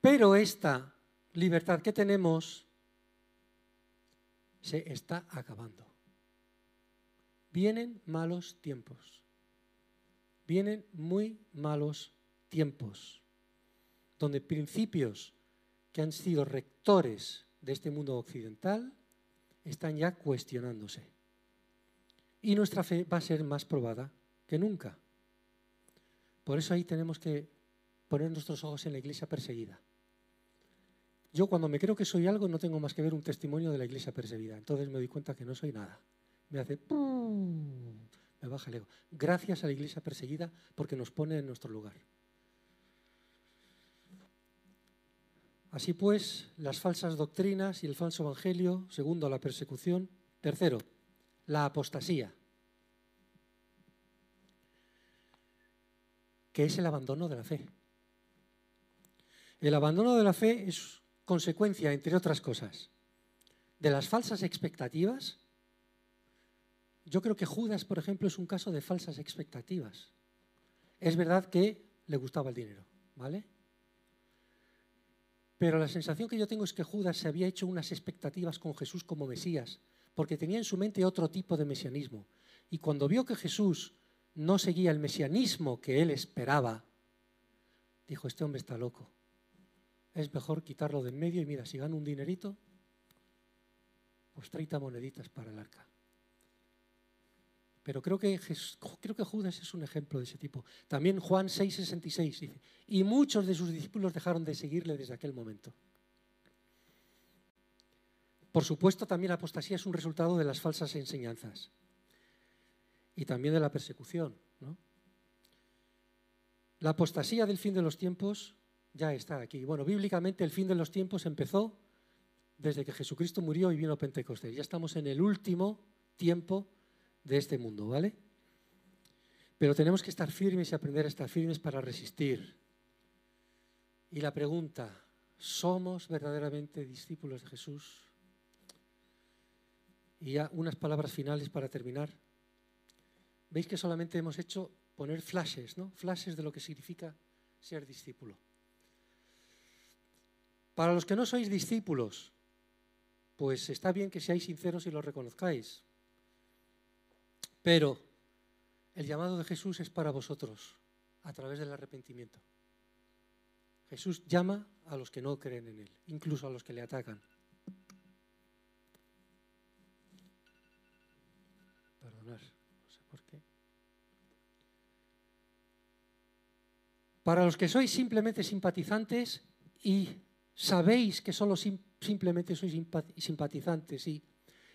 Pero esta libertad que tenemos se está acabando. Vienen malos tiempos. Vienen muy malos tiempos, donde principios que han sido rectores de este mundo occidental están ya cuestionándose. Y nuestra fe va a ser más probada que nunca. Por eso ahí tenemos que poner nuestros ojos en la iglesia perseguida. Yo cuando me creo que soy algo no tengo más que ver un testimonio de la iglesia perseguida. Entonces me doy cuenta que no soy nada. Me hace... Me baja el ego. Gracias a la iglesia perseguida porque nos pone en nuestro lugar. Así pues, las falsas doctrinas y el falso evangelio. Segundo, la persecución. Tercero, la apostasía, que es el abandono de la fe. El abandono de la fe es consecuencia, entre otras cosas, de las falsas expectativas. Yo creo que Judas, por ejemplo, es un caso de falsas expectativas. Es verdad que le gustaba el dinero, ¿vale? Pero la sensación que yo tengo es que Judas se había hecho unas expectativas con Jesús como Mesías, porque tenía en su mente otro tipo de mesianismo. Y cuando vio que Jesús no seguía el mesianismo que él esperaba, dijo, este hombre está loco es mejor quitarlo de en medio y mira, si gano un dinerito, pues 30 moneditas para el arca. Pero creo que, creo que Judas es un ejemplo de ese tipo. También Juan 6:66 dice, y muchos de sus discípulos dejaron de seguirle desde aquel momento. Por supuesto, también la apostasía es un resultado de las falsas enseñanzas y también de la persecución. La apostasía del fin de los tiempos ya está aquí. Bueno, bíblicamente el fin de los tiempos empezó desde que Jesucristo murió y vino Pentecostés. Ya estamos en el último tiempo de este mundo, ¿vale? Pero tenemos que estar firmes y aprender a estar firmes para resistir. Y la pregunta, ¿somos verdaderamente discípulos de Jesús? Y ya unas palabras finales para terminar. Veis que solamente hemos hecho poner flashes, ¿no? Flashes de lo que significa ser discípulo. Para los que no sois discípulos, pues está bien que seáis sinceros y lo reconozcáis. Pero el llamado de Jesús es para vosotros, a través del arrepentimiento. Jesús llama a los que no creen en Él, incluso a los que le atacan. No sé por qué. Para los que sois simplemente simpatizantes y sabéis que solo simplemente sois simpatizantes y,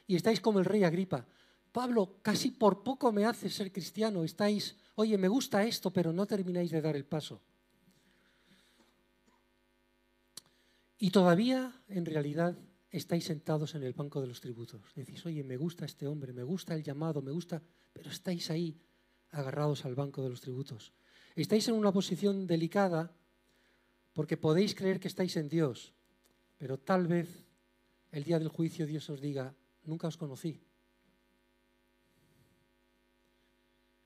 y estáis como el rey Agripa. Pablo, casi por poco me hace ser cristiano. Estáis, oye, me gusta esto, pero no termináis de dar el paso. Y todavía, en realidad, estáis sentados en el banco de los tributos. Decís, oye, me gusta este hombre, me gusta el llamado, me gusta, pero estáis ahí agarrados al banco de los tributos. Estáis en una posición delicada porque podéis creer que estáis en Dios, pero tal vez el día del juicio Dios os diga, nunca os conocí.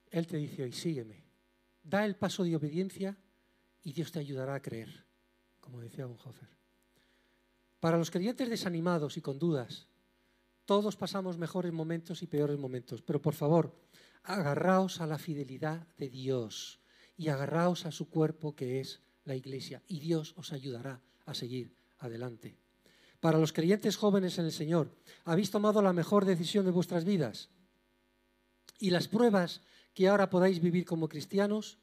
Él te dice hoy, sígueme. Da el paso de obediencia y Dios te ayudará a creer, como decía Bonhoeffer. Para los creyentes desanimados y con dudas, todos pasamos mejores momentos y peores momentos, pero por favor, agarraos a la fidelidad de Dios y agarraos a su cuerpo que es la iglesia y Dios os ayudará a seguir adelante. Para los creyentes jóvenes en el Señor, ¿habéis tomado la mejor decisión de vuestras vidas? Y las pruebas que ahora podáis vivir como cristianos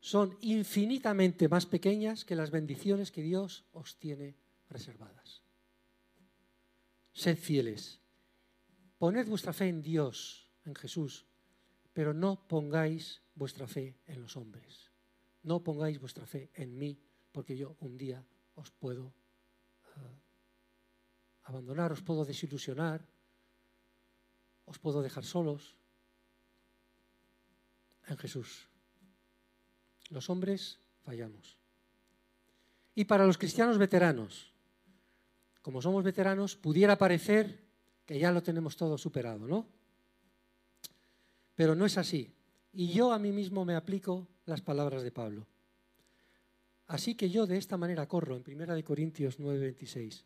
son infinitamente más pequeñas que las bendiciones que Dios os tiene reservadas. Sed fieles. Poned vuestra fe en Dios, en Jesús, pero no pongáis vuestra fe en los hombres. No pongáis vuestra fe en mí, porque yo un día os puedo uh, abandonar, os puedo desilusionar, os puedo dejar solos. En Jesús. Los hombres fallamos. Y para los cristianos veteranos, como somos veteranos, pudiera parecer que ya lo tenemos todo superado, ¿no? Pero no es así. Y yo a mí mismo me aplico las palabras de Pablo. Así que yo de esta manera corro, en 1 Corintios 9:26,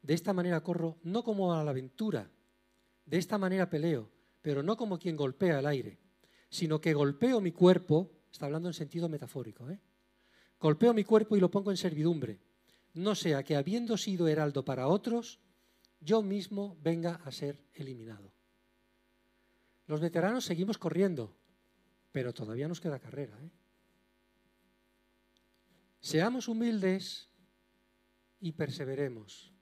de esta manera corro no como a la aventura, de esta manera peleo, pero no como quien golpea el aire, sino que golpeo mi cuerpo, está hablando en sentido metafórico, ¿eh? golpeo mi cuerpo y lo pongo en servidumbre, no sea que habiendo sido heraldo para otros, yo mismo venga a ser eliminado. Los veteranos seguimos corriendo, pero todavía nos queda carrera. ¿eh? Seamos humildes y perseveremos.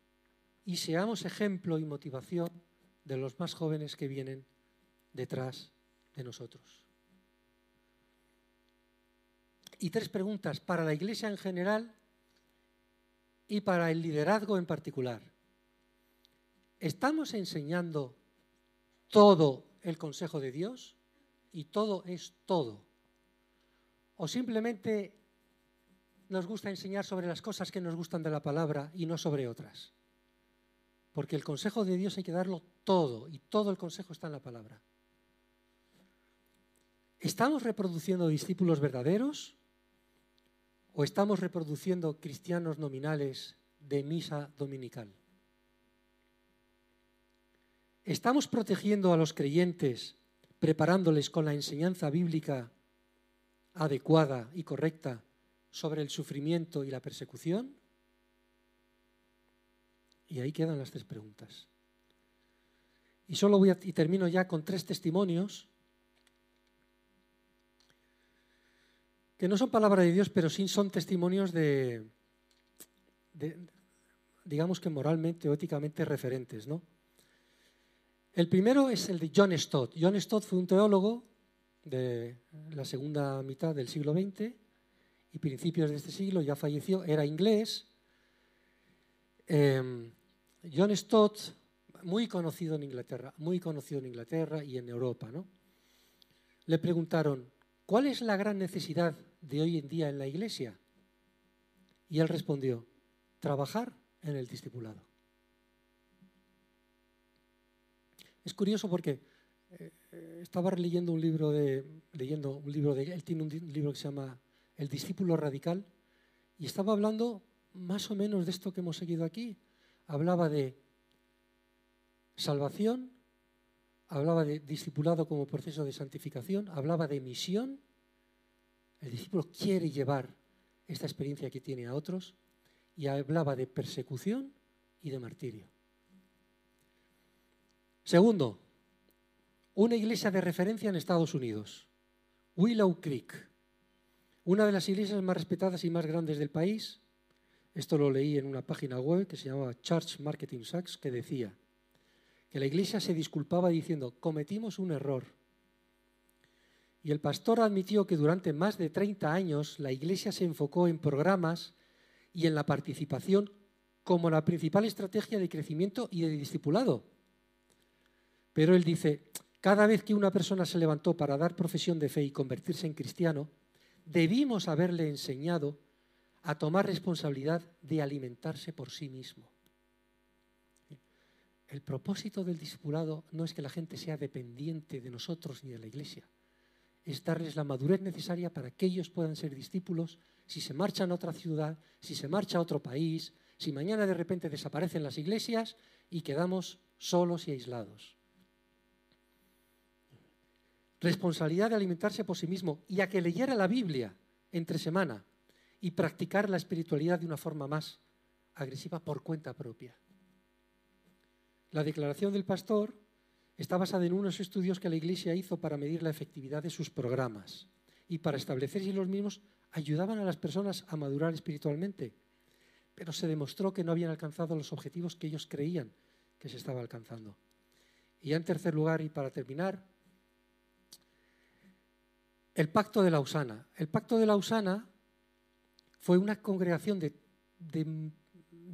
Y seamos ejemplo y motivación de los más jóvenes que vienen detrás de nosotros. Y tres preguntas para la Iglesia en general y para el liderazgo en particular. ¿Estamos enseñando todo el consejo de Dios? Y todo es todo. ¿O simplemente nos gusta enseñar sobre las cosas que nos gustan de la palabra y no sobre otras? Porque el consejo de Dios hay que darlo todo y todo el consejo está en la palabra. ¿Estamos reproduciendo discípulos verdaderos o estamos reproduciendo cristianos nominales de misa dominical? ¿Estamos protegiendo a los creyentes, preparándoles con la enseñanza bíblica adecuada y correcta sobre el sufrimiento y la persecución? Y ahí quedan las tres preguntas. Y solo voy y termino ya con tres testimonios que no son palabra de Dios, pero sí son testimonios de, digamos que moralmente o éticamente referentes, ¿no? El primero es el de John Stott. John Stott fue un teólogo de la segunda mitad del siglo XX y principios de este siglo, ya falleció, era inglés. Em, John Stott, muy conocido en Inglaterra, muy conocido en Inglaterra y en Europa, ¿no? Le preguntaron, ¿cuál es la gran necesidad de hoy en día en la iglesia? Y él respondió, trabajar en el discipulado. Es curioso porque eh, estaba leyendo un libro de, leyendo un libro de, él tiene un libro que se llama El discípulo radical, y estaba hablando más o menos de esto que hemos seguido aquí. Hablaba de salvación, hablaba de discipulado como proceso de santificación, hablaba de misión. El discípulo quiere llevar esta experiencia que tiene a otros y hablaba de persecución y de martirio. Segundo, una iglesia de referencia en Estados Unidos, Willow Creek, una de las iglesias más respetadas y más grandes del país. Esto lo leí en una página web que se llamaba Church Marketing Sachs, que decía que la iglesia se disculpaba diciendo, cometimos un error. Y el pastor admitió que durante más de 30 años la iglesia se enfocó en programas y en la participación como la principal estrategia de crecimiento y de discipulado pero él dice, cada vez que una persona se levantó para dar profesión de fe y convertirse en cristiano, debimos haberle enseñado a tomar responsabilidad de alimentarse por sí mismo. El propósito del discipulado no es que la gente sea dependiente de nosotros ni de la iglesia, es darles la madurez necesaria para que ellos puedan ser discípulos si se marchan a otra ciudad, si se marcha a otro país, si mañana de repente desaparecen las iglesias y quedamos solos y aislados responsabilidad de alimentarse por sí mismo y a que leyera la Biblia entre semana y practicar la espiritualidad de una forma más agresiva por cuenta propia. La declaración del pastor está basada en unos estudios que la Iglesia hizo para medir la efectividad de sus programas y para establecer si los mismos ayudaban a las personas a madurar espiritualmente. Pero se demostró que no habían alcanzado los objetivos que ellos creían que se estaba alcanzando. Y en tercer lugar, y para terminar, el Pacto de Lausana. El Pacto de Lausana fue una congregación de, de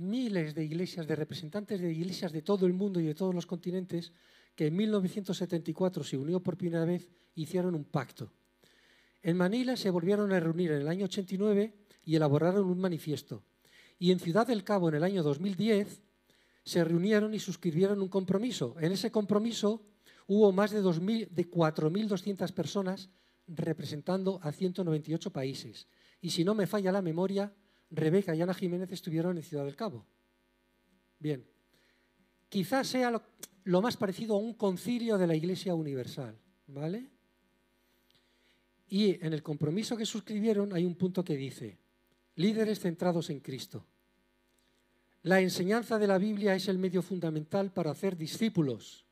miles de iglesias, de representantes de iglesias de todo el mundo y de todos los continentes, que en 1974 se unió por primera vez e hicieron un pacto. En Manila se volvieron a reunir en el año 89 y elaboraron un manifiesto. Y en Ciudad del Cabo, en el año 2010, se reunieron y suscribieron un compromiso. En ese compromiso hubo más de, de 4.200 personas representando a 198 países. Y si no me falla la memoria, Rebeca y Ana Jiménez estuvieron en Ciudad del Cabo. Bien, quizás sea lo, lo más parecido a un concilio de la Iglesia Universal, ¿vale? Y en el compromiso que suscribieron hay un punto que dice, líderes centrados en Cristo. La enseñanza de la Biblia es el medio fundamental para hacer discípulos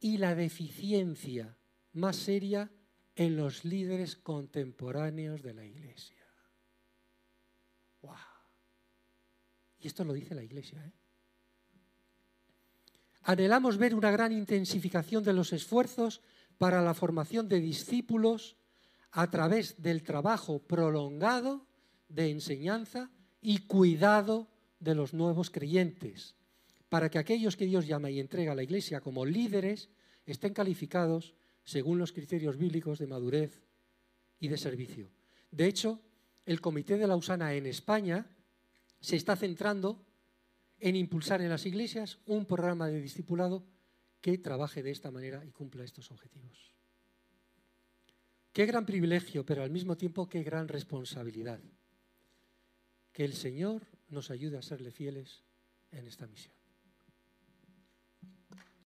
y la deficiencia más seria en los líderes contemporáneos de la Iglesia. ¡Wow! Y esto lo dice la Iglesia. ¿eh? Anhelamos ver una gran intensificación de los esfuerzos para la formación de discípulos a través del trabajo prolongado de enseñanza y cuidado de los nuevos creyentes, para que aquellos que Dios llama y entrega a la Iglesia como líderes estén calificados según los criterios bíblicos de madurez y de servicio. De hecho, el Comité de Lausana en España se está centrando en impulsar en las iglesias un programa de discipulado que trabaje de esta manera y cumpla estos objetivos. Qué gran privilegio, pero al mismo tiempo qué gran responsabilidad. Que el Señor nos ayude a serle fieles en esta misión.